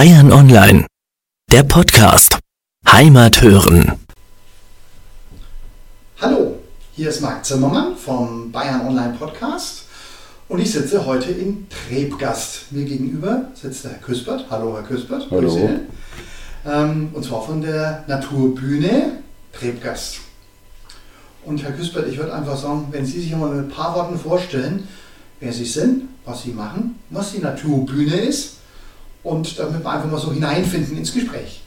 Bayern Online, der Podcast. Heimat hören. Hallo, hier ist Marc Zimmermann vom Bayern Online Podcast und ich sitze heute in Trebgast. Mir gegenüber sitzt der Herr Küspert. Hallo, Herr Küspert. Hallo. Ähm, und zwar von der Naturbühne Trebgast. Und Herr Küspert, ich würde einfach sagen, wenn Sie sich mal mit ein paar Worten vorstellen, wer Sie sind, was Sie machen, was die Naturbühne ist und damit wir einfach mal so hineinfinden ins Gespräch.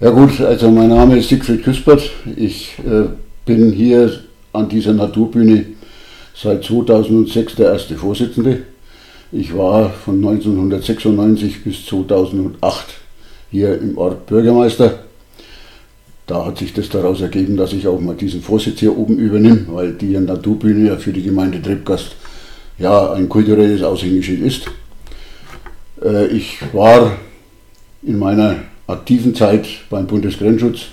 Ja gut, also mein Name ist Siegfried Küspert. Ich äh, bin hier an dieser Naturbühne seit 2006 der erste Vorsitzende. Ich war von 1996 bis 2008 hier im Ort Bürgermeister. Da hat sich das daraus ergeben, dass ich auch mal diesen Vorsitz hier oben übernehme, weil die Naturbühne ja für die Gemeinde Trebgast ja ein kulturelles Aushängeschild ist. Äh, ich war in meiner aktiven Zeit beim Bundesgrenzschutz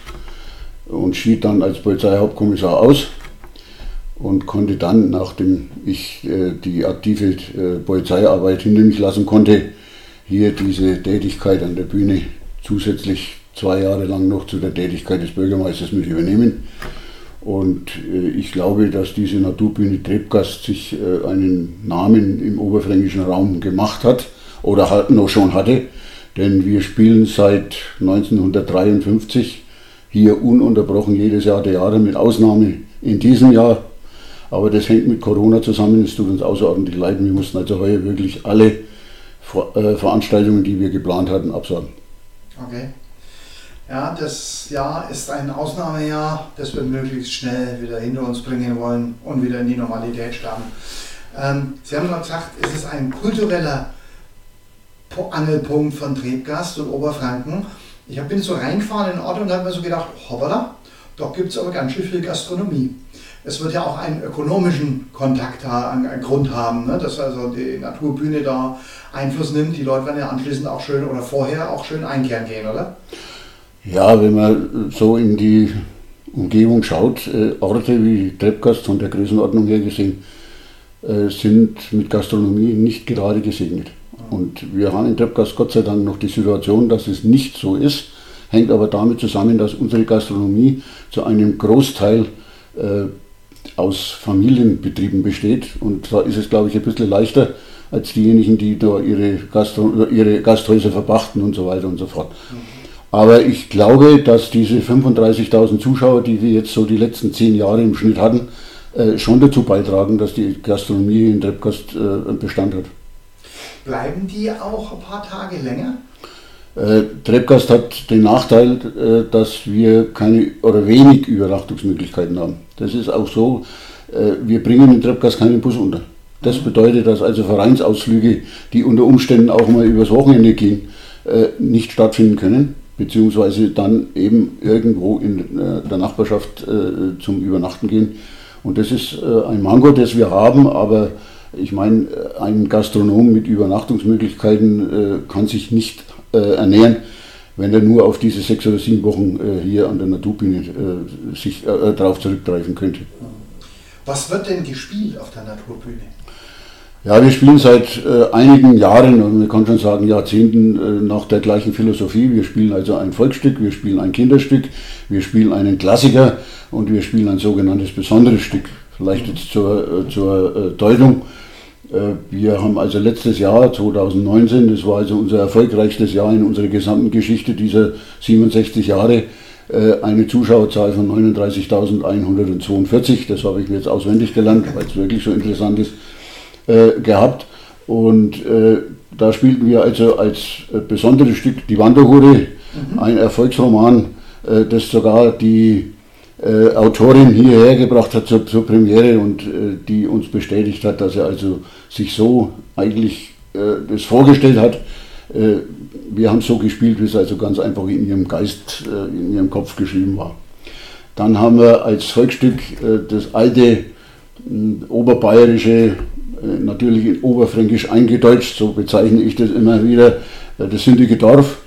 und schied dann als Polizeihauptkommissar aus und konnte dann, nachdem ich äh, die aktive äh, Polizeiarbeit hinter mich lassen konnte, hier diese Tätigkeit an der Bühne zusätzlich zwei Jahre lang noch zu der Tätigkeit des Bürgermeisters mit übernehmen. Und ich glaube, dass diese Naturbühne Trebgast sich einen Namen im oberfränkischen Raum gemacht hat oder halt noch schon hatte. Denn wir spielen seit 1953 hier ununterbrochen jedes Jahr der Jahre, mit Ausnahme in diesem Jahr. Aber das hängt mit Corona zusammen, es tut uns außerordentlich leid. Wir mussten also heuer wirklich alle äh, Veranstaltungen, die wir geplant hatten, absagen. Okay. Ja, das Jahr ist ein Ausnahmejahr, das wir möglichst schnell wieder hinter uns bringen wollen und wieder in die Normalität starten. Ähm, Sie haben gerade gesagt, es ist ein kultureller Angelpunkt von Trebgast und Oberfranken. Ich bin so reingefahren in den Ort und habe mir so gedacht, hoppala, doch gibt es aber ganz schön viel Gastronomie. Es wird ja auch einen ökonomischen Kontakt einen Grund haben, ne? dass also die Naturbühne da Einfluss nimmt. Die Leute werden ja anschließend auch schön oder vorher auch schön einkehren gehen, oder? Ja, wenn man so in die Umgebung schaut, äh, Orte wie Treppgast von der Größenordnung her gesehen, äh, sind mit Gastronomie nicht gerade gesegnet. Und wir haben in Treppgast Gott sei Dank noch die Situation, dass es nicht so ist, hängt aber damit zusammen, dass unsere Gastronomie zu einem Großteil äh, aus Familienbetrieben besteht. Und da ist es, glaube ich, ein bisschen leichter als diejenigen, die da ihre, Gastro ihre Gasthäuser verpachten und so weiter und so fort. Mhm. Aber ich glaube, dass diese 35.000 Zuschauer, die wir jetzt so die letzten zehn Jahre im Schnitt hatten, äh, schon dazu beitragen, dass die Gastronomie in Treppgast äh, Bestand hat. Bleiben die auch ein paar Tage länger? Äh, Treppgast hat den Nachteil, äh, dass wir keine oder wenig Übernachtungsmöglichkeiten haben. Das ist auch so, äh, wir bringen in Treppgast keinen Bus unter. Das mhm. bedeutet, dass also Vereinsausflüge, die unter Umständen auch mal übers Wochenende gehen, äh, nicht stattfinden können beziehungsweise dann eben irgendwo in äh, der Nachbarschaft äh, zum Übernachten gehen. Und das ist ein Mango, das wir haben, aber ich meine, ein Gastronom mit Übernachtungsmöglichkeiten kann sich nicht ernähren, wenn er nur auf diese sechs oder sieben Wochen hier an der Naturbühne sich darauf zurückgreifen könnte. Was wird denn gespielt auf der Naturbühne? Ja, wir spielen seit äh, einigen Jahren und man kann schon sagen Jahrzehnten äh, nach der gleichen Philosophie. Wir spielen also ein Volksstück, wir spielen ein Kinderstück, wir spielen einen Klassiker und wir spielen ein sogenanntes besonderes Stück. Vielleicht jetzt zur, äh, zur äh, Deutung. Äh, wir haben also letztes Jahr, 2019, das war also unser erfolgreichstes Jahr in unserer gesamten Geschichte dieser 67 Jahre, eine Zuschauerzahl von 39.142. Das habe ich mir jetzt auswendig gelernt, weil es wirklich so interessant ist gehabt. Und da spielten wir also als besonderes Stück Die Wanderhure, mhm. ein Erfolgsroman, das sogar die äh, Autorin hierher gebracht hat zur, zur Premiere und äh, die uns bestätigt hat, dass er also sich so eigentlich das vorgestellt hat. wir haben so gespielt, wie es also ganz einfach in ihrem Geist, in ihrem Kopf geschrieben war. Dann haben wir als Volksstück das alte oberbayerische äh, natürlich in Oberfränkisch eingedeutscht, so bezeichne ich das immer wieder, äh, das sündige Dorf.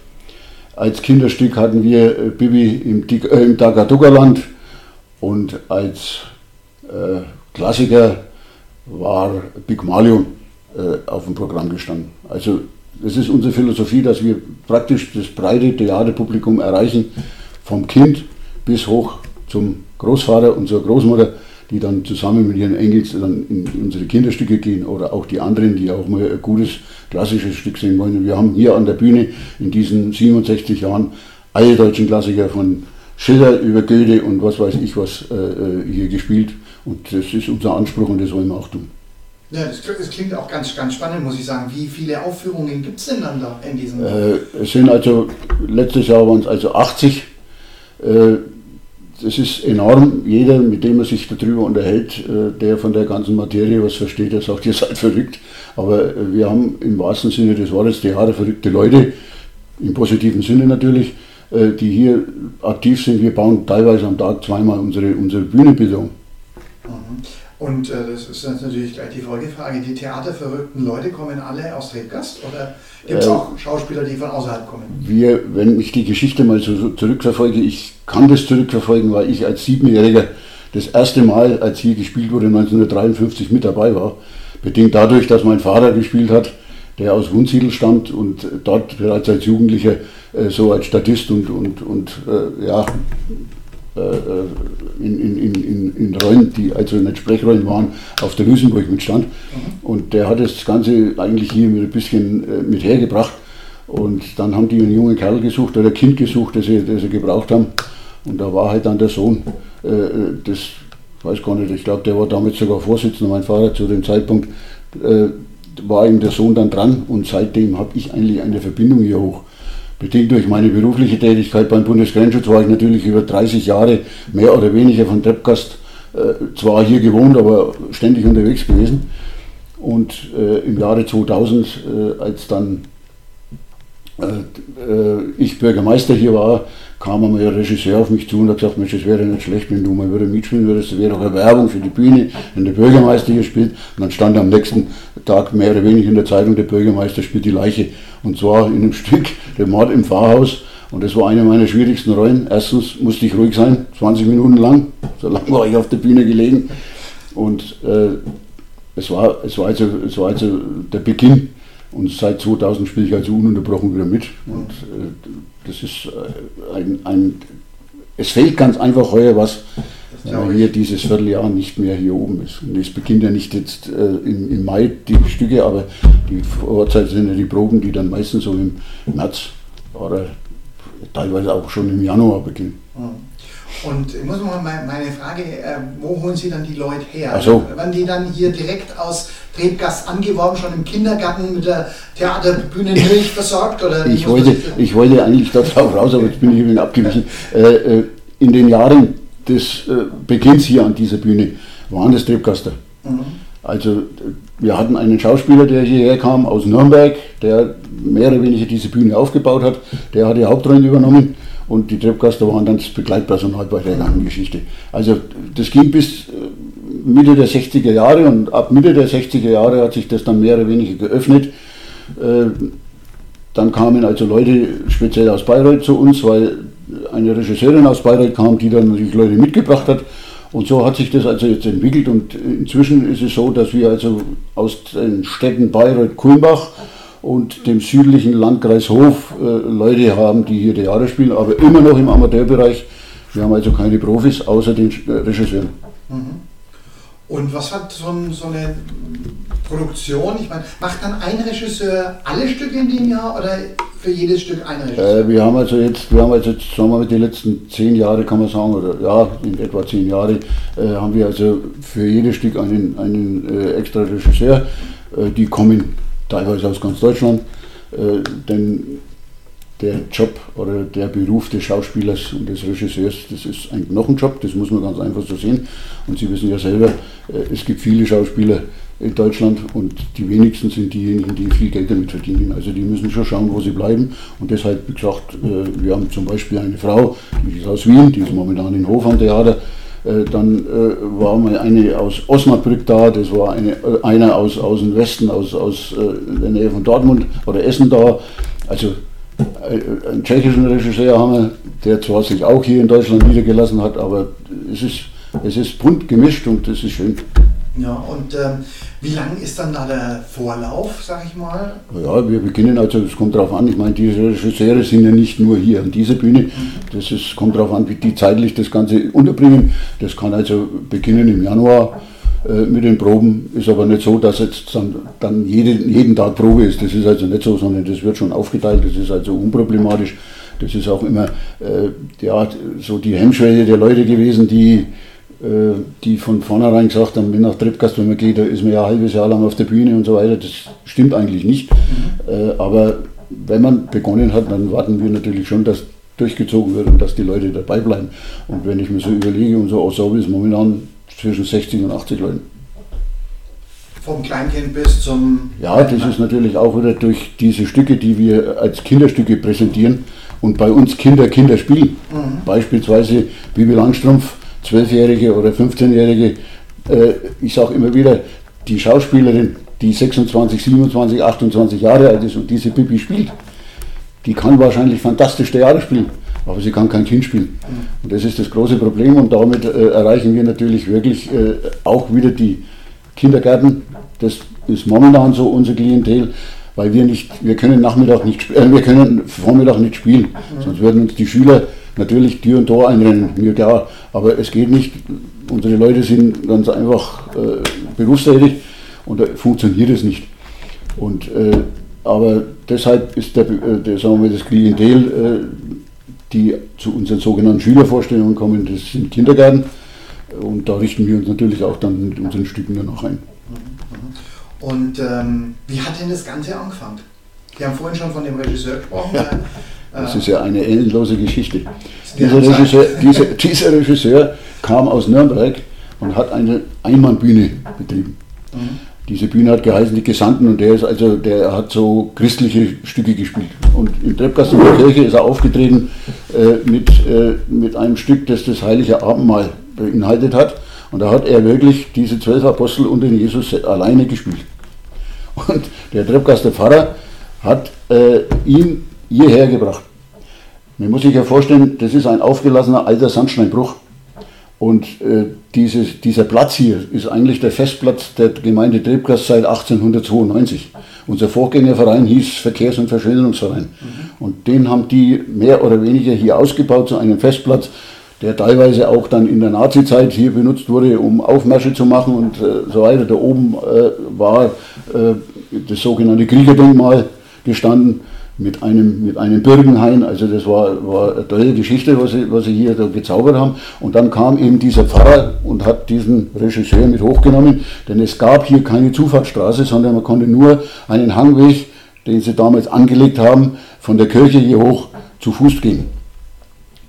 Als Kinderstück hatten wir äh, Bibi im, äh, im Dagadugaland und als äh, Klassiker war Big Malion äh, auf dem Programm gestanden. Also das ist unsere Philosophie, dass wir praktisch das breite Theaterpublikum erreichen, vom Kind bis hoch zum Großvater und zur Großmutter, die dann zusammen mit ihren Engels dann in unsere Kinderstücke gehen oder auch die anderen, die auch mal ein gutes klassisches Stück sehen wollen. Wir haben hier an der Bühne in diesen 67 Jahren alle deutschen Klassiker von Schiller über Goethe und was weiß ich was äh, äh, hier gespielt. Und das ist unser Anspruch und das wollen wir auch tun. Ja, das, das, klingt auch ganz, ganz spannend, muss ich sagen. Wie viele Aufführungen gibt es denn dann da in diesem? Äh, es sind also, letztes Jahr waren es also 80. Äh, das ist enorm. Jeder, mit dem man sich darüber unterhält, äh, der von der ganzen Materie was versteht, der sagt, ihr seid verrückt. Aber äh, wir haben im wahrsten Sinne des Wortes theaterverrückte Leute, im positiven Sinne natürlich, die hier aktiv sind. Wir bauen teilweise am Tag zweimal unsere, unsere Bühnenbildung. Mhm. Und äh, das ist jetzt natürlich gleich die Folgefrage. Die theaterverrückten Leute kommen alle aus Rebgast oder gibt es äh, auch Schauspieler, die von außerhalb kommen? Wir, wenn ich die Geschichte mal so zurückverfolge, ich kann das zurückverfolgen, weil ich als Siebenjähriger das erste Mal, als hier gespielt wurde, 1953 mit dabei war. Bedingt dadurch, dass mein Vater gespielt hat, der aus Wunsiedel stammt und dort bereits als Jugendlicher äh, so als Statist und, und, und äh, ja, äh, äh, in, in, in, in Rollen, die also nicht Sprechrollen waren, auf der Lusenburg mitstand. Mhm. Und der hat das Ganze eigentlich hier mit ein bisschen äh, mit hergebracht. Und dann haben die einen jungen Kerl gesucht oder ein Kind gesucht, das sie, das sie gebraucht haben. Und da war halt dann der Sohn, äh, das weiß gar nicht, ich glaube, der war damals sogar Vorsitzender, mein Vater zu dem Zeitpunkt, äh, war ihm der Sohn dann dran und seitdem habe ich eigentlich eine Verbindung hier hoch. Bedingt durch meine berufliche Tätigkeit beim Bundesgrenzschutz war ich natürlich über 30 Jahre mehr oder weniger von Treppgast äh, zwar hier gewohnt, aber ständig unterwegs gewesen. Und äh, im Jahre 2000, äh, als dann ich Bürgermeister hier war, kam einmal ein Regisseur auf mich zu und hat gesagt, Mensch, es wäre nicht schlecht, wenn du mal wieder mitspielen würdest, das wäre doch eine Werbung für die Bühne, wenn der Bürgermeister hier spielt. Und dann stand am nächsten Tag mehr oder weniger in der Zeitung, der Bürgermeister spielt die Leiche. Und zwar in einem Stück, der Mord im Pfarrhaus. Und das war eine meiner schwierigsten Rollen. Erstens musste ich ruhig sein, 20 Minuten lang, so lange war ich auf der Bühne gelegen. Und äh, es, war, es, war also, es war also der Beginn und seit 2000 spiele ich also ununterbrochen wieder mit. Und äh, das ist äh, ein, ein, es fehlt ganz einfach heuer was, weil hier dieses Vierteljahr nicht mehr hier oben ist. Und es beginnt ja nicht jetzt äh, im, im, Mai die Stücke, aber die Vorzeit sind ja die Proben, die dann meistens so im März oder teilweise auch schon im Januar beginnen. Mhm. Und ich muss mal meine Frage, äh, wo holen Sie dann die Leute her? Ach so. Werden die dann hier direkt aus Trebgast angeworben, schon im Kindergarten mit der Theaterbühne Milch versorgt? Oder ich, wollte, ich wollte eigentlich darauf raus, aber jetzt bin ich übrigens abgewichen. Äh, äh, in den Jahren des Beginns hier an dieser Bühne waren das Trebgaster. Mhm. Also wir hatten einen Schauspieler, der hierher kam aus Nürnberg, der mehr oder weniger diese Bühne aufgebaut hat. Der hat die Hauptrollen übernommen und die Treppgaster waren dann das Begleitpersonal bei der ganzen Geschichte. Also das ging bis äh, Mitte der 60er Jahre und ab Mitte der 60er Jahre hat sich das dann mehr oder weniger geöffnet. Äh, dann kamen also Leute speziell aus Bayreuth zu uns, weil eine Regisseurin aus Bayreuth kam, die dann natürlich Leute mitgebracht hat. Und so hat sich das also jetzt entwickelt und inzwischen ist es so, dass wir also aus den Städten Bayreuth, Kulmbach und dem südlichen Landkreis Hof äh, Leute haben, die hier Theater spielen, aber immer noch im Amateurbereich. Wir haben also keine Profis außer den äh, Regisseuren. Mhm. Und was hat so, so, eine Produktion? Ich meine, macht dann ein Regisseur alle Stücke in dem Jahr oder für jedes Stück ein Regisseur? Äh, wir haben also jetzt, wir haben also jetzt, sagen wir mal, die letzten zehn Jahre kann man sagen, oder ja, in etwa zehn Jahre, äh, haben wir also für jedes Stück einen, einen äh, extra Regisseur. Äh, die kommen teilweise aus ganz Deutschland, äh, denn der Job oder der Beruf des Schauspielers und des Regisseurs, das ist ein Knochenjob, das muss man ganz einfach so sehen. Und Sie wissen ja selber, äh, es gibt viele Schauspieler in Deutschland und die wenigsten sind diejenigen, die viel Geld damit verdienen. Also die müssen schon schauen, wo sie bleiben. Und deshalb, wie gesagt, äh, wir haben zum Beispiel eine Frau, die ist aus Wien, die ist momentan in Hof am Theater, dann äh, war mal eine aus Osnabrück da, das war eine, äh, einer aus, aus dem Westen, aus, aus der Nähe von Dortmund oder Essen da. Also einen tschechischen Regisseur haben wir, der zwar sich auch hier in Deutschland niedergelassen hat, aber es ist, es ist bunt gemischt und das ist schön. Ja, und ähm, wie lang ist dann da der Vorlauf, sag ich mal? Ja, wir beginnen, also es kommt darauf an, ich meine, die Regisseure sind ja nicht nur hier an dieser Bühne, mhm. das ist, kommt darauf an, wie die zeitlich das Ganze unterbringen. Das kann also beginnen im Januar äh, mit den Proben, ist aber nicht so, dass jetzt dann, dann jede, jeden Tag Probe ist. Das ist also nicht so, sondern das wird schon aufgeteilt, das ist also unproblematisch. Das ist auch immer äh, ja, so die Hemmschwelle der Leute gewesen, die die von vornherein gesagt haben, wenn nach Treppgast, wenn man geht, da ist man ja ein halbes Jahr lang auf der Bühne und so weiter. Das stimmt eigentlich nicht. Äh, aber wenn man begonnen hat, dann warten wir natürlich schon, dass durchgezogen wird und dass die Leute dabei bleiben. Und wenn ich mir so überlege, unser Ensemble ist momentan zwischen 60 und 80 Leuten. Vom Kleinkind bis zum. Ja, das ist natürlich auch wieder durch diese Stücke, die wir als Kinderstücke präsentieren und bei uns Kinder Kinder spielen. Mhm. Beispielsweise Bibi Langstrumpf 12-Jährige oder 15-Jährige, äh, ich sage immer wieder, die Schauspielerin, die 26, 27, 28 Jahre alt ist und diese Pippi spielt, die kann wahrscheinlich fantastisch Theater spielen, aber sie kann kein Kind spielen. Und das ist das große Problem und damit äh, erreichen wir natürlich wirklich äh, auch wieder die Kindergärten. Das ist momentan so unser Klientel, weil wir nicht, wir können Nachmittag nicht, äh, wir können Vormittag nicht spielen, sonst würden uns die Schüler natürlich Tür und Tor einrennen, mir klar, aber es geht nicht. Unsere Leute sind ganz einfach äh, berufstätig und da funktioniert es nicht. Und, äh, aber deshalb ist der, äh, der, sagen wir, das Klientel, äh, die zu unseren sogenannten Schülervorstellungen kommen, das sind Kindergärten. Und da richten wir uns natürlich auch dann mit unseren Stücken danach ein. Und ähm, wie hat denn das Ganze angefangen? Wir haben vorhin schon von dem Regisseur gesprochen. Ja. Das ist ja eine endlose Geschichte. Dieser Regisseur, dieser, dieser Regisseur kam aus Nürnberg und hat eine Einmannbühne betrieben. Mhm. Diese Bühne hat geheißen Die Gesandten und der ist also, der hat so christliche Stücke gespielt. Und in Treppgast in der Kirche ist er aufgetreten äh, mit, äh, mit einem Stück, das das Heilige Abendmahl beinhaltet hat. Und da hat er wirklich diese zwölf Apostel und den Jesus alleine gespielt. Und der Treppgaster Pfarrer hat äh, ihn hierher gebracht. Man muss sich ja vorstellen, das ist ein aufgelassener alter Sandsteinbruch. Und äh, dieses, dieser Platz hier ist eigentlich der Festplatz der Gemeinde Trebgast seit 1892. Unser Vorgängerverein hieß Verkehrs- und Verschönerungsverein. Mhm. Und den haben die mehr oder weniger hier ausgebaut zu einem Festplatz, der teilweise auch dann in der Nazizeit hier benutzt wurde, um Aufmärsche zu machen und äh, so weiter. Da oben äh, war äh, das sogenannte Kriegerdenkmal gestanden mit einem, mit einem Bürgenhain. Also das war, war eine tolle Geschichte, was sie, was sie hier da gezaubert haben. Und dann kam eben dieser Pfarrer und hat diesen Regisseur mit hochgenommen, denn es gab hier keine Zufahrtsstraße, sondern man konnte nur einen Hangweg, den sie damals angelegt haben, von der Kirche hier hoch zu Fuß gehen.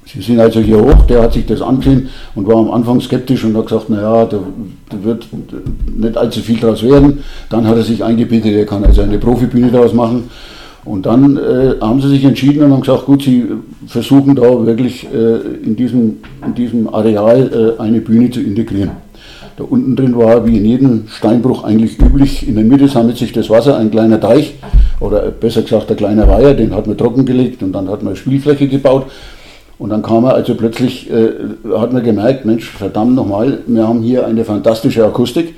Sie sind also hier hoch, der hat sich das angesehen und war am Anfang skeptisch und hat gesagt, naja, da, da wird nicht allzu viel draus werden. Dann hat er sich eingebildet, er kann also eine Profibühne daraus machen. Und dann äh, haben sie sich entschieden und haben gesagt, gut, sie versuchen da wirklich äh, in, diesem, in diesem Areal äh, eine Bühne zu integrieren. Da unten drin war wie in jedem Steinbruch eigentlich üblich, in der Mitte sammelt sich das Wasser, ein kleiner Teich oder besser gesagt ein kleiner Weiher, den hat man trockengelegt und dann hat man Spielfläche gebaut. Und dann kam er also plötzlich, äh, hat man gemerkt, Mensch, verdammt nochmal, wir haben hier eine fantastische Akustik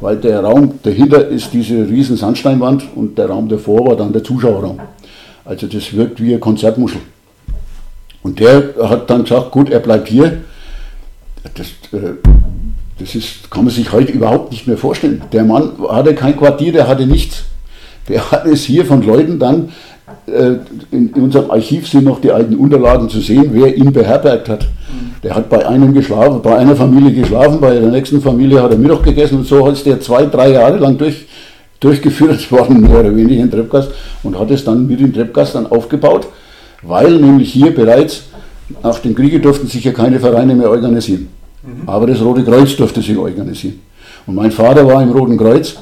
weil der Raum dahinter ist diese riesen Sandsteinwand und der Raum davor war dann der Zuschauerraum. Also das wirkt wie eine Konzertmuschel. Und der hat dann gesagt, gut, er bleibt hier. Das, äh, das ist, kann man sich heute überhaupt nicht mehr vorstellen. Der Mann hatte kein Quartier, der hatte nichts. Der hat es hier von Leuten dann, äh, in, in unserem Archiv sind noch die alten Unterlagen zu sehen, wer ihn beherbergt hat. Der hat bei einem geschlafen, bei einer Familie geschlafen, bei der nächsten Familie hat er Mittag gegessen und so ist der zwei, drei Jahre lang durch, durchgeführt worden, mehr oder weniger in Treppgast und hat es dann mit dem Treppgast dann aufgebaut, weil nämlich hier bereits nach dem Kriege durften sich ja keine Vereine mehr organisieren. Mhm. Aber das Rote Kreuz durfte sich organisieren. Und mein Vater war im Roten Kreuz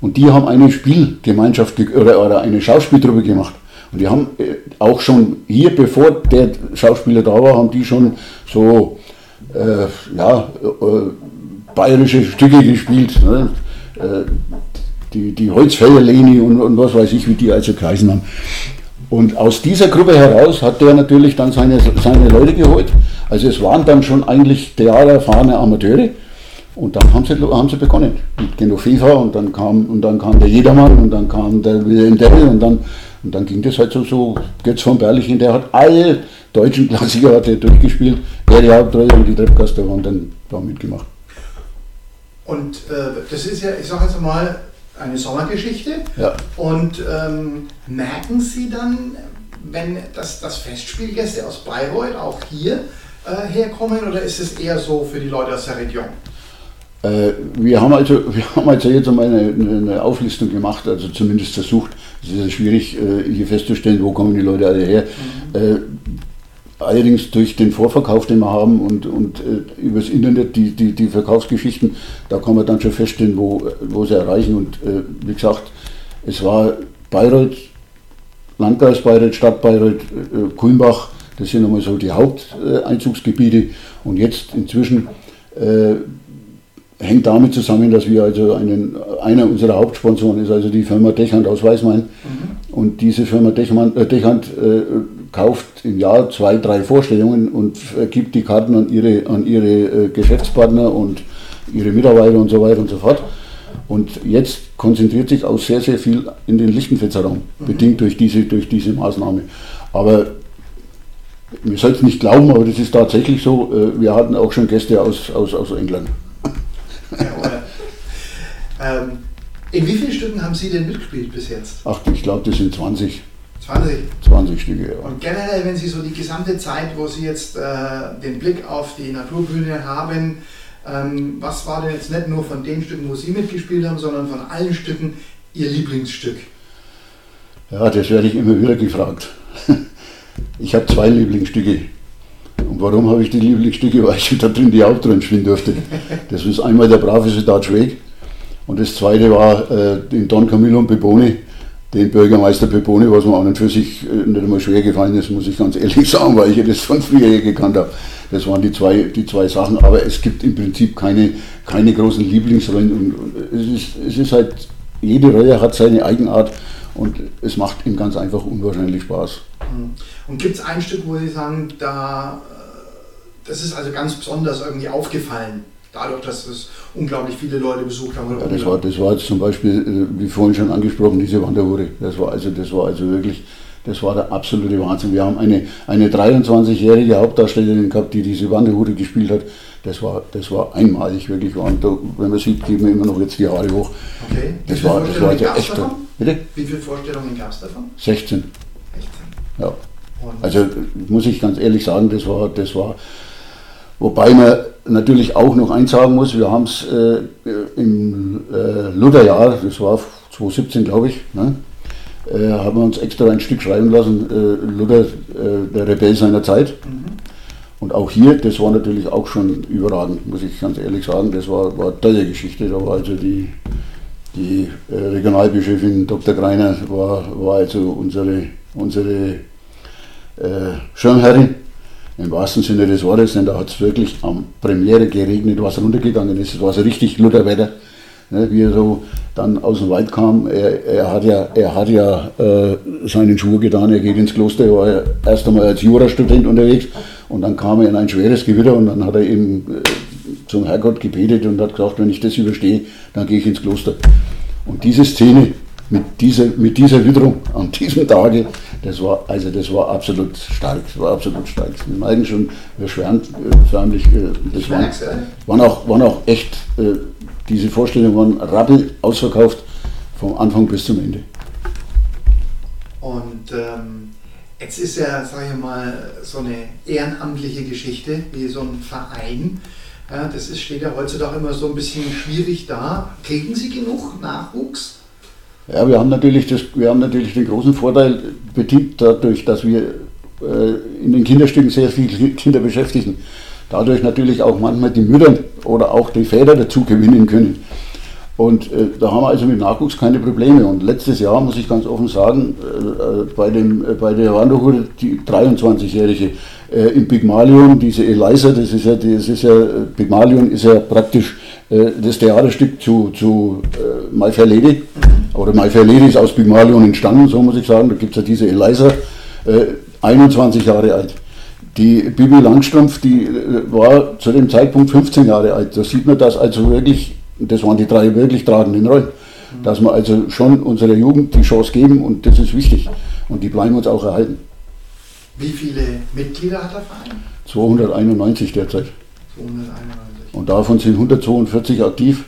und die haben eine Spielgemeinschaft oder, oder eine Schauspieltruppe gemacht. Und die haben äh, auch schon hier, bevor der Schauspieler da war, haben die schon so äh, ja, äh, bayerische Stücke gespielt. Ne? Äh, die, die Holzfällerleni und, und was weiß ich, wie die also kreisen haben. Und aus dieser Gruppe heraus hat der natürlich dann seine, seine Leute geholt. Also es waren dann schon eigentlich theatererfahrene Amateure. Und dann haben sie, haben sie begonnen mit Genoveva und dann kam und dann kam der Jedermann und dann kam der Wilhelm Dell und dann, und dann ging das halt so, so Götz von Berlichen, der hat alle deutschen Klassiker hat er durchgespielt, er die Hauptrolle und die Treppgaster waren dann da mitgemacht. Und äh, das ist ja, ich sage jetzt mal, eine Sommergeschichte. Ja. Und ähm, merken Sie dann, wenn das, das Festspielgäste aus Bayreuth auch hier äh, herkommen oder ist es eher so für die Leute aus der Region? Äh, wir, haben also, wir haben also jetzt einmal eine, eine, Auflistung gemacht, also zumindest versucht. Es ist ja schwierig, äh, hier festzustellen, wo kommen die Leute alle her. Mhm. Äh, allerdings durch den Vorverkauf, den wir haben und, und äh, übers Internet, die, die, die Verkaufsgeschichten, da kann man dann schon feststellen, wo, wo sie erreichen. Und äh, wie gesagt, es war Bayreuth, Landkreis Bayreuth, Stadt Bayreuth, äh, Kulmbach, das sind nochmal so die Haupteinzugsgebiete. Und jetzt inzwischen hängt damit zusammen, dass wir also einen, einer unserer Hauptsponsoren ist also die Firma Dechand aus Weißmain. Mhm. Und diese Firma Dechand, äh, Dechand äh, kauft im Jahr zwei, drei Vorstellungen und gibt die Karten an ihre, an ihre äh, Geschäftspartner und ihre Mitarbeiter und so weiter und so fort. Und jetzt konzentriert sich auch sehr, sehr viel in den Lichtenfetzer Raum, mhm. bedingt durch diese, durch diese Maßnahme. Aber wir sollten es nicht glauben, aber das ist tatsächlich so. Äh, wir hatten auch schon Gäste aus, aus, aus England. Ähm, in wie vielen Stücken haben Sie denn mitgespielt bis jetzt? Ach, ich glaube, das sind 20. 20? 20 Stücke, ja. Und generell, wenn Sie so die gesamte Zeit, wo Sie jetzt äh, den Blick auf die Naturbühne haben, ähm, was war denn jetzt nicht nur von den Stücken, wo Sie mitgespielt haben, sondern von allen Stücken Ihr Lieblingsstück? Ja, das werde ich immer wieder gefragt. Ich habe zwei Lieblingsstücke. Und warum habe ich die Lieblingsstücke? Weil ich da drin die Hauptrollen spielen durfte. Das ist einmal der brave Soldat Schweg und das zweite war äh, in Don Camillo und Pepone, den Bürgermeister Pepone, was mir an und für sich äh, nicht einmal schwer gefallen ist, muss ich ganz ehrlich sagen, weil ich das von früher gekannt habe. Das waren die zwei, die zwei Sachen, aber es gibt im Prinzip keine, keine großen Lieblingsrollen. Und es ist, es ist halt, jede Rolle hat seine Eigenart und es macht ihm ganz einfach unwahrscheinlich Spaß. Und gibt es ein Stück, wo Sie sagen, da, äh, das ist also ganz besonders irgendwie aufgefallen? Dadurch, dass es unglaublich viele Leute besucht haben. Ja, das, war, das war jetzt zum Beispiel, äh, wie vorhin schon angesprochen, diese Wanderhure. Das war also, das war also wirklich, das war der absolute Wahnsinn. Wir haben eine, eine 23-jährige Hauptdarstellerin gehabt, die diese Wanderhure gespielt hat. Das war, das war einmalig wirklich. Und da, wenn man sieht, geben wir immer noch jetzt die Haare hoch. Okay. Das war, das war also echt. Bitte? Wie viele Vorstellungen gab es davon? 16. 16. Ja. Also muss ich ganz ehrlich sagen, das war, das war, wobei man natürlich auch noch eins sagen muss, wir haben es äh, im äh, Lutherjahr, das war 2017 glaube ich, ne, äh, haben wir uns extra ein Stück schreiben lassen, äh, Luther, äh, der Rebell seiner Zeit. Mhm. Und auch hier, das war natürlich auch schon überragend, muss ich ganz ehrlich sagen, das war, war eine tolle Geschichte, da war also die, die äh, Regionalbischöfin Dr. Greiner war, war also unsere, unsere äh, Schirmherrin, im wahrsten Sinne des Wortes, denn da hat es wirklich am Premiere geregnet, was runtergegangen ist. Es war so richtig Lutherwetter, ne, wie er so dann aus dem Wald kam. Er, er hat ja, er hat ja äh, seinen Schwur getan, er geht ins Kloster, er war ja erst einmal als Jurastudent unterwegs und dann kam er in ein schweres Gewitter und dann hat er eben äh, zum Herrgott gebetet und hat gesagt, wenn ich das überstehe, dann gehe ich ins Kloster. Und diese Szene, mit dieser, mit dieser Witterung an diesem Tage, das war, also das war absolut stark, das war absolut stark. Wir meinen schon, wir schwärmt äh, förmlich, äh, das waren, waren, auch, waren auch echt, äh, diese Vorstellungen waren rappel ausverkauft vom Anfang bis zum Ende. Und ähm, jetzt ist ja, sage ich mal, so eine ehrenamtliche Geschichte wie so ein Verein. Ja, das ist, steht ja heutzutage immer so ein bisschen schwierig da. Kriegen Sie genug Nachwuchs? Ja, wir haben natürlich, das, wir haben natürlich den großen Vorteil, bedingt dadurch, dass wir äh, in den Kinderstücken sehr viele Kinder beschäftigen, dadurch natürlich auch manchmal die Mütter oder auch die Väter dazu gewinnen können. Und äh, da haben wir also mit Nachwuchs keine Probleme. Und letztes Jahr, muss ich ganz offen sagen, äh, äh bei, dem, äh, bei der Wanderhure, die 23-Jährige äh, im Pygmalion, diese Eliza, das ist ja, das ist ja, Pygmalion ist ja praktisch das Theaterstück zu, zu My Fair Lady oder My Fair Lady ist aus Pygmalion entstanden, so muss ich sagen. Da gibt es ja diese Eliza, äh, 21 Jahre alt. Die Bibi Langstrumpf, die äh, war zu dem Zeitpunkt 15 Jahre alt. Da sieht man das also wirklich, das waren die drei wirklich tragenden Rollen. Dass wir also schon unserer Jugend die Chance geben und das ist wichtig. Und die bleiben uns auch erhalten. Wie viele Mitglieder hat der Verein? 291 derzeit. 291. Und davon sind 142 aktiv.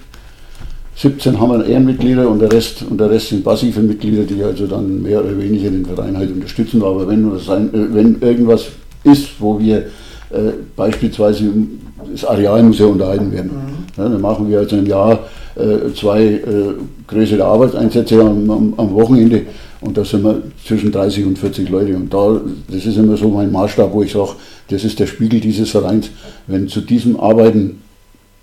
17 haben wir Ehrenmitglieder und der Rest, und der Rest sind passive Mitglieder, die also dann mehr oder weniger den Verein halt unterstützen. Aber wenn, sein, äh, wenn irgendwas ist, wo wir äh, beispielsweise das Areal muss ja unterhalten werden. Mhm. Ja, dann machen wir also im Jahr äh, zwei äh, größere Arbeitseinsätze am, am, am, Wochenende und da sind wir zwischen 30 und 40 Leute. Und da, das ist immer so mein Maßstab, wo ich sage, das ist der Spiegel dieses Vereins. Wenn zu diesem Arbeiten,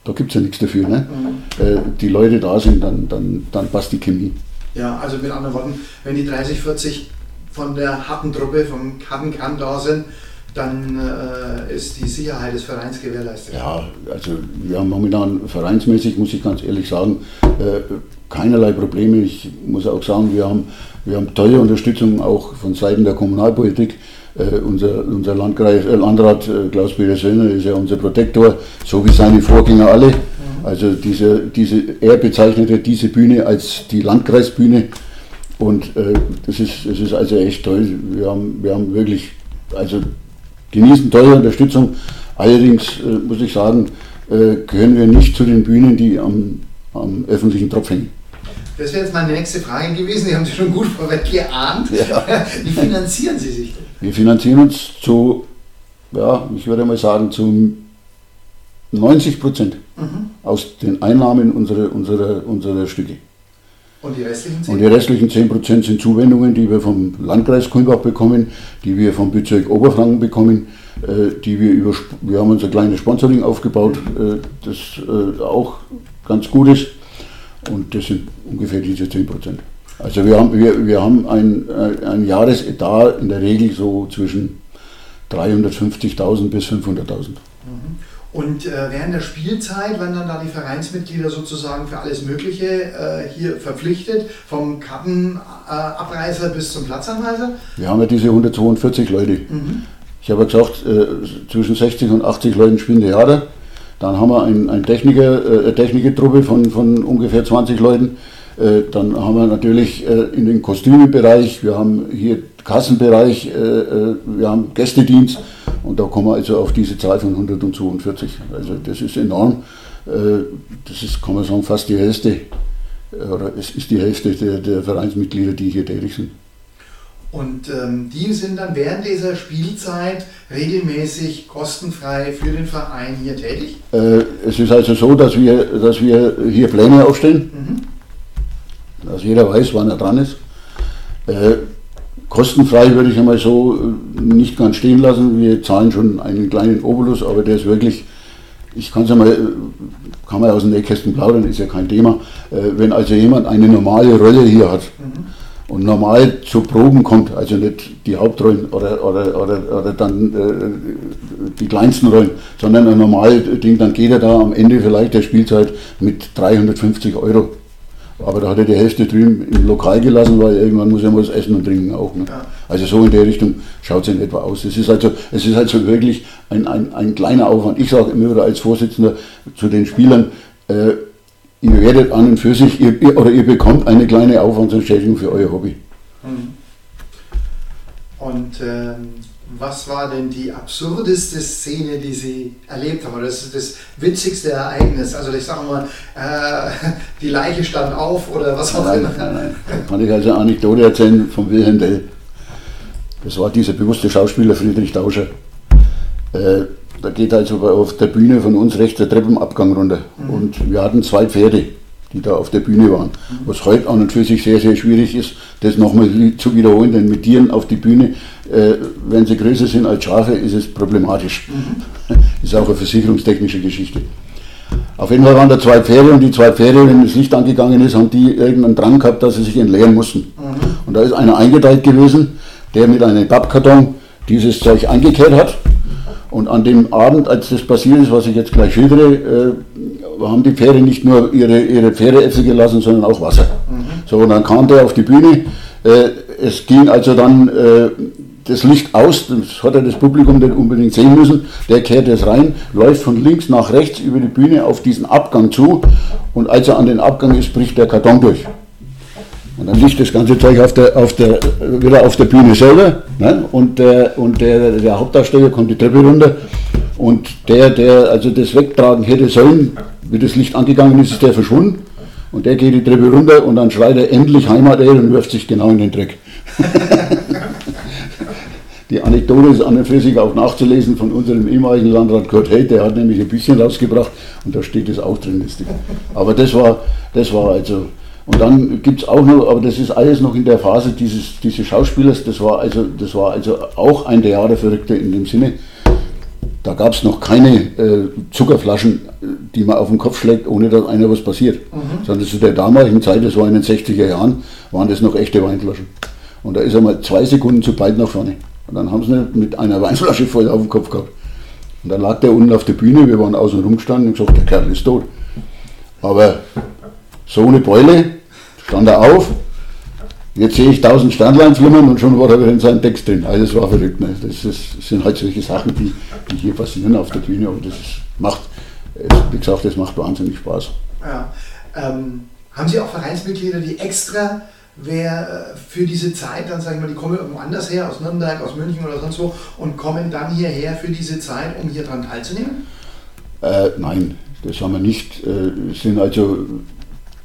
da gibt es ja nichts dafür, ne? Mhm. Äh, die Leute da sind, dann, dann, dann passt die Chemie. Ja, also mit anderen Worten, wenn die 30, 40 von der harten Truppe, vom harten Kern da sind, dann äh, ist die Sicherheit des Vereins gewährleistet. Ja, also wir haben momentan vereinsmäßig, muss ich ganz ehrlich sagen, äh, keinerlei Probleme. Ich muss auch sagen, wir haben, wir haben tolle Unterstützung auch von Seiten der Kommunalpolitik. Äh, unser, unser Landkreis, äh, Landrat äh, Klaus-Peter Söhner ist ja unser Protektor, so wie seine Vorgänger alle. Also diese, diese, er bezeichnete diese Bühne als die Landkreisbühne. Und äh, das, ist, das ist also echt toll. Wir haben, wir haben wirklich, also genießen tolle Unterstützung. Allerdings äh, muss ich sagen, äh, gehören wir nicht zu den Bühnen, die am, am öffentlichen Tropf hängen. Das wäre jetzt meine nächste Frage gewesen. Die haben Sie schon gut vorweg geahnt. Ja. Wie finanzieren Sie sich denn? Wir finanzieren uns zu, ja, ich würde mal sagen, zu 90 Prozent mhm. aus den Einnahmen unserer, unserer, unserer Stücke. Und die restlichen 10%? Und die restlichen 10% sind Zuwendungen, die wir vom Landkreis Kulmbach bekommen, die wir vom Bezirk Oberfranken bekommen, äh, die wir über, wir haben unser kleines Sponsoring aufgebaut, äh, das äh, auch ganz gut ist. Und das sind ungefähr diese 10%. Also wir haben, wir, wir haben ein, ein Jahresetat in der Regel so zwischen 350.000 bis 500.000. Mhm. Und äh, während der Spielzeit werden dann da die Vereinsmitglieder sozusagen für alles Mögliche äh, hier verpflichtet, vom Kartenabreißer äh, bis zum Platzanweiser? Wir haben ja diese 142 Leute. Mhm. Ich habe ja gesagt, äh, zwischen 60 und 80 Leuten spielen Theater. Dann haben wir ein, ein Techniker, äh, eine Technikertruppe von, von ungefähr 20 Leuten. Äh, dann haben wir natürlich in den Kostümebereich, wir haben hier Kassenbereich, wir haben Gästedienst und da kommen wir also auf diese Zahl von 142. Also das ist enorm. Äh, das ist, kann man sagen, fast die Hälfte, oder es ist die Hälfte der, der Vereinsmitglieder, die hier tätig sind. Und ähm, die sind dann während dieser Spielzeit regelmäßig kostenfrei für den Verein hier tätig? Äh, es ist also so, dass wir, dass wir hier Pläne aufstellen, mhm. Dass jeder weiß, wann er dran ist. Äh, kostenfrei würde ich einmal so äh, nicht ganz stehen lassen. Wir zahlen schon einen kleinen Obolus, aber der ist wirklich, ich kann es ja mal, äh, kann man aus dem Nähkästen plaudern, ist ja kein Thema. Äh, wenn also jemand eine normale Rolle hier hat mhm. und normal zu Proben kommt, also nicht die Hauptrollen oder, oder, oder, oder dann äh, die kleinsten Rollen, sondern ein normales Ding, dann geht er da am Ende vielleicht der Spielzeit mit 350 Euro aber da hat er die Hälfte drüben im Lokal gelassen, weil irgendwann muss er mal was essen und trinken auch. Ne? Ja. Also so in der Richtung schaut es in etwa aus. Es ist also, es ist also wirklich ein, ein, ein kleiner Aufwand. Ich sage immer wieder als Vorsitzender zu den Spielern, äh, ihr werdet an und für sich, ihr, ihr, oder ihr bekommt eine kleine Aufwandsentschädigung für euer Hobby. Mhm. Und ähm, was war denn die absurdeste Szene, die Sie erlebt haben? Oder das ist das witzigste Ereignis? Also ich sage mal, äh, die Leiche stand auf oder was auch nein, immer. Nein, nein. Kann ich also eine Anekdote erzählen von Wilhelm Dell. Das war dieser bewusste Schauspieler Friedrich Tauscher. Äh, da geht also auf der Bühne von uns rechts der Treppenabgang runter. Mhm. Und wir hatten zwei Pferde die da auf der Bühne waren. Was heute an und für sich sehr, sehr schwierig ist, das nochmal zu wiederholen, denn mit Tieren auf die Bühne, äh, wenn sie größer sind als Schafe, ist es problematisch. Mhm. ist auch eine versicherungstechnische Geschichte. Auf jeden Fall waren da zwei Pferde und die zwei Pferde, wenn das Licht angegangen ist, haben die irgendeinen Drang gehabt, dass sie sich entleeren mussten. Mhm. Und da ist einer eingeteilt gewesen, der mit einem Pappkarton dieses Zeug eingekehrt hat. Und an dem Abend, als das passiert ist, was ich jetzt gleich schildere, äh, haben die Pferde nicht nur ihre, ihre Pferdeäpfel gelassen, sondern auch Wasser. Mhm. So, und dann kam der auf die Bühne. Äh, es ging also dann, äh, das Licht aus, das hat ja das Publikum nicht unbedingt sehen müssen, der kehrt jetzt rein, läuft von links nach rechts über die Bühne auf diesen Abgang zu und als er an den Abgang ist, bricht der Karton durch. Und dann liegt das ganze Zeug auf der, auf der, wieder auf der Bühne selber ne? und, der, und der, der Hauptdarsteller kommt die Treppe runter und der, der also das wegtragen hätte sollen, wie das Licht angegangen ist, ist der verschwunden und der geht die Treppe runter und dann schreit er endlich Heimat und wirft sich genau in den Dreck. Die Anekdote ist an und für sich auch nachzulesen von unserem ehemaligen Landrat Kurt Held, der hat nämlich ein bisschen rausgebracht und da steht es auch drin. Aber das war, das war also, und dann gibt es auch noch, aber das ist alles noch in der Phase dieses, dieses Schauspielers, das war, also, das war also auch ein Theaterverrückter in dem Sinne. Da gab es noch keine äh, Zuckerflaschen, die man auf den Kopf schlägt, ohne dass einer was passiert. Mhm. Sondern zu der damaligen Zeit, das war in den 60er Jahren, waren das noch echte Weinflaschen. Und da ist er mal zwei Sekunden zu bald nach vorne. Und dann haben sie ihn mit einer Weinflasche voll auf den Kopf gehabt. Und dann lag der unten auf der Bühne, wir waren außen rumgestanden und gesagt, der Kerl ist tot. Aber so eine Beule, stand er auf, jetzt sehe ich tausend Sternlein flimmern und schon war er wieder in seinem Text drin. Also das war verrückt. Ne? Das, ist, das, sind halt solche Sachen, die, die hier passieren auf der Bühne, aber das ist, macht, wie gesagt, das macht wahnsinnig Spaß. Ja. Ähm, haben Sie auch Vereinsmitglieder, die extra wer äh, für diese Zeit, dann sage ich mal, die kommen irgendwo anders her, aus Nürnberg, aus München oder sonst wo und kommen dann hierher für diese Zeit, um hier dran teilzunehmen? Äh, nein, das haben wir nicht. Äh, sind also,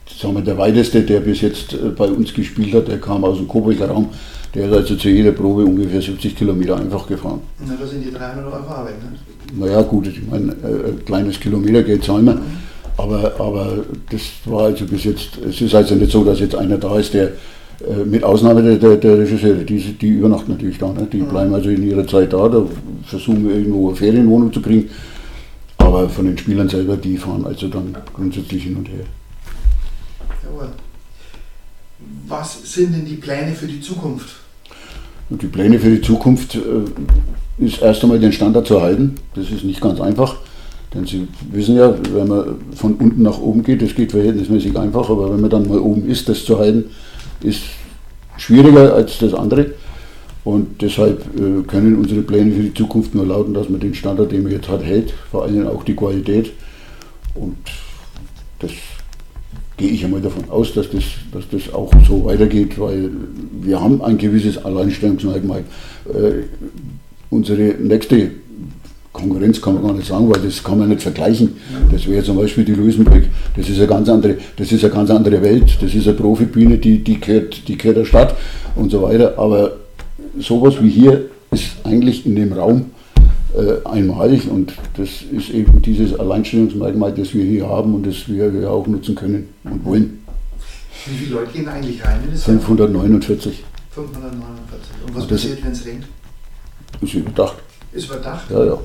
sagen wir, der weiteste, der bis jetzt äh, bei uns gespielt hat, der kam aus dem Coburger Raum. Der ist also zu jeder Probe ungefähr 70 Kilometer einfach gefahren. Na, da sind die 300 Euro Arbeit, ne? Naja, gut, ich meine, äh, ein kleines Kilometergeld zahlen wir. Mhm. Aber, aber das war also bis jetzt, es ist also nicht so, dass jetzt einer da ist, der äh, mit Ausnahme der, der, der Regisseure, die, die übernachten natürlich da, ne? die mhm. bleiben also in ihrer Zeit da, da versuchen wir irgendwo eine Ferienwohnung zu kriegen. Aber von den Spielern selber, die fahren also dann grundsätzlich hin und her. Jawohl. Was sind denn die Pläne für die Zukunft? Die Pläne für die Zukunft äh, ist erst einmal den Standard zu halten. Das ist nicht ganz einfach. Denn Sie wissen ja, wenn man von unten nach oben geht, das geht verhältnismäßig einfach, aber wenn man dann mal oben ist, das zu halten, ist schwieriger als das andere. Und deshalb äh, können unsere Pläne für die Zukunft nur lauten, dass man den Standard, den man jetzt hat, hält, vor allem auch die Qualität. Und das gehe ich einmal davon aus, dass das, dass das auch so weitergeht, weil wir haben ein gewisses Alleinstellungsmerkmal. Äh, unsere nächste Konkurrenz kann man gar nicht sagen, weil das kann man nicht vergleichen. Das wäre zum Beispiel die Luisenbrück. Das ist eine ganz andere, das ist eine ganz andere Welt. Das ist eine Profibühne, die, die, gehört, die gehört der Stadt und so weiter. Aber sowas wie hier ist eigentlich in dem Raum äh, einmalig und das ist eben dieses Alleinstellungsmerkmal, das wir hier haben und das wir ja auch nutzen können und wollen. Wie viele Leute gehen eigentlich rein? 549. 549. Und was und passiert, wenn es regnet? Ist überdacht. Ist überdacht? Ja, ja.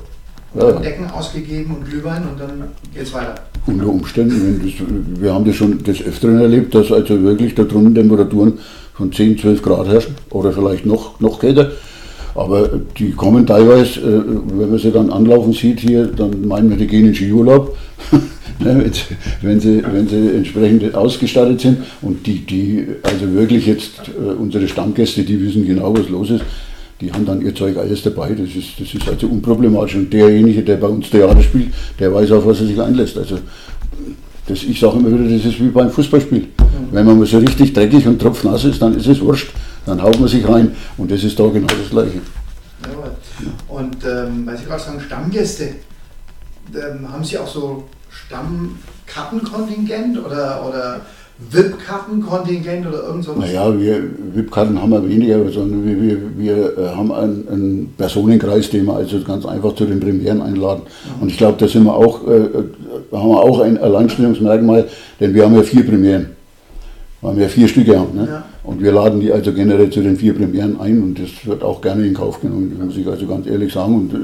Ja. Decken ausgegeben und Glühwein und dann geht es weiter. Unter Umständen, das, wir haben das schon des Öfteren erlebt, dass also wirklich da drunten Temperaturen von 10, 12 Grad herrschen oder vielleicht noch, noch kälter. Aber die kommen teilweise, äh, wenn man sie dann anlaufen sieht hier, dann meinen wir, die gehen in Skiurlaub. Ne, wenn, sie, wenn sie entsprechend ausgestattet sind und die, die also wirklich jetzt äh, unsere Stammgäste, die wissen genau, was los ist, die haben dann ihr Zeug alles dabei. Das ist, das ist also unproblematisch. Und derjenige, der bei uns Theater spielt, der weiß, auf was er sich einlässt. Also das, ich sage immer wieder, das ist wie beim Fußballspiel. Wenn man mal so richtig dreckig und tropfnass ist, dann ist es wurscht. Dann haut man sich rein. Und das ist da genau das Gleiche. Jawohl. Und ähm, weil Sie gerade sagen, Stammgäste, ähm, haben Sie auch so Stammkartenkontingent oder, oder VIP-Kartenkontingent oder irgend sowas? Naja, VIP-Karten haben wir weniger, sondern wir, wir, wir äh, haben einen, einen, Personenkreis, den wir also ganz einfach zu den Premieren einladen. Mhm. Und ich glaube, da sind wir auch, äh, äh, haben wir auch ein Alleinstellungsmerkmal, denn wir haben ja vier Premieren. Weil wir vier Stücke haben. Ne? Ja. Und wir laden die also generell zu den vier Premieren ein und das wird auch gerne in Kauf genommen, muss ich also ganz ehrlich sagen. Und äh,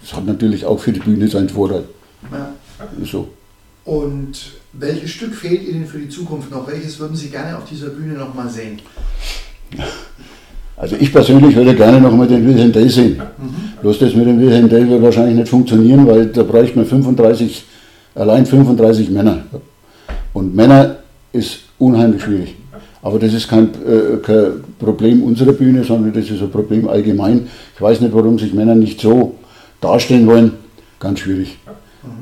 das hat natürlich auch für die Bühne seinen Vorteil. Ja. So. Und welches Stück fehlt Ihnen für die Zukunft noch? Welches würden Sie gerne auf dieser Bühne noch mal sehen? Also ich persönlich würde gerne noch mal den Wilhelm Tell sehen. Mhm. Bloß das mit dem Wilhelm Tell wird wahrscheinlich nicht funktionieren, weil da bräuchte man 35, allein 35 Männer. Und Männer ist unheimlich schwierig. Aber das ist kein, äh, kein Problem unserer Bühne, sondern das ist ein Problem allgemein. Ich weiß nicht, warum sich Männer nicht so darstellen wollen. Ganz schwierig.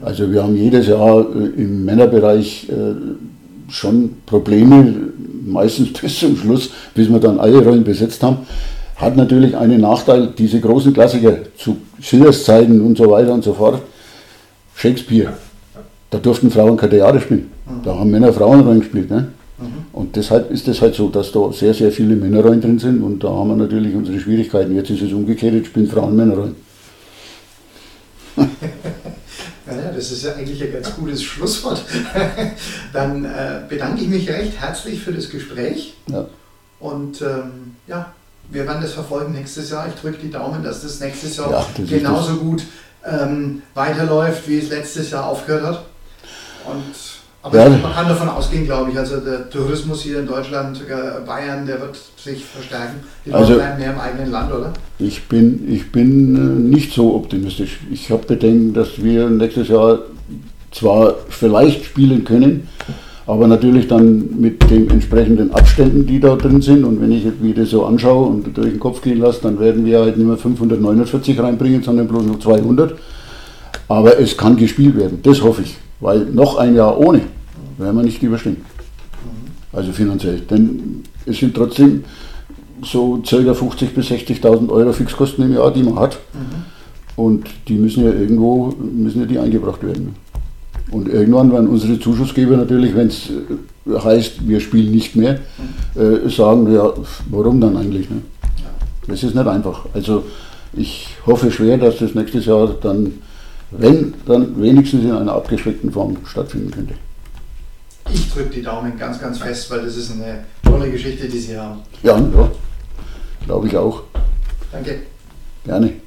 Also wir haben jedes Jahr äh, im Männerbereich äh, schon Probleme, meistens bis zum Schluss, bis wir dann alle Rollen besetzt haben. Hat natürlich einen Nachteil, diese großen Klassiker zu Schillers Zeiten und so weiter und so fort. Shakespeare, da durften Frauen keine Theater spielen. Da haben Männer Frauenrollen gespielt. Ne? Und deshalb ist es halt so, dass da sehr, sehr viele Männerrollen drin sind und da haben wir natürlich unsere Schwierigkeiten. Jetzt ist es umgekehrt, jetzt spielen Frauen Männerrollen. Ja, das ist ja eigentlich ein ganz gutes Schlusswort. Dann äh, bedanke ich mich recht herzlich für das Gespräch. Ja. Und ähm, ja, wir werden das verfolgen nächstes Jahr. Ich drücke die Daumen, dass das nächstes Jahr Ja, das genauso gut ähm, weiterläuft, wie es letztes Jahr aufgehört hat. Und, aber Ja. man kann davon ausgehen, glaube ich, also der Tourismus hier in Deutschland, sogar Bayern, der wird sich verstärken. Die Leute Also- bleiben mehr im eigenen Land, oder? Ich bin, ich bin äh, nicht so optimistisch. Ich habe Bedenken, dass wir nächstes Jahr zwar vielleicht spielen können, aber natürlich dann mit den entsprechenden Abständen, die da drin sind. Und wenn ich mir das so anschaue und durch den Kopf gehen lasse, dann werden wir halt nicht mehr 549 reinbringen, sondern bloß noch 200. Aber es kann gespielt werden, das hoffe ich. Weil noch ein Jahr ohne werden wir nicht überstehen. Also finanziell. Denn es sind trotzdem so ca. 50.000 bis 60.000 Euro Fixkosten im Jahr, die man hat. Und die müssen ja irgendwo müssen ja die eingebracht werden. Und irgendwann werden unsere Zuschussgeber natürlich, wenn es äh, heißt, wir spielen nicht mehr, äh, sagen, ja, warum dann eigentlich? Ne? Das ist nicht einfach. Also ich hoffe schwer, dass das nächstes Jahr dann, wenn, dann wenigstens in einer abgeschreckten Form stattfinden könnte. Ich drücke die Daumen ganz, ganz fest, weil das ist eine tolle Geschichte, die Sie haben. Ja, ja glaube ich auch. Danke. Gerne.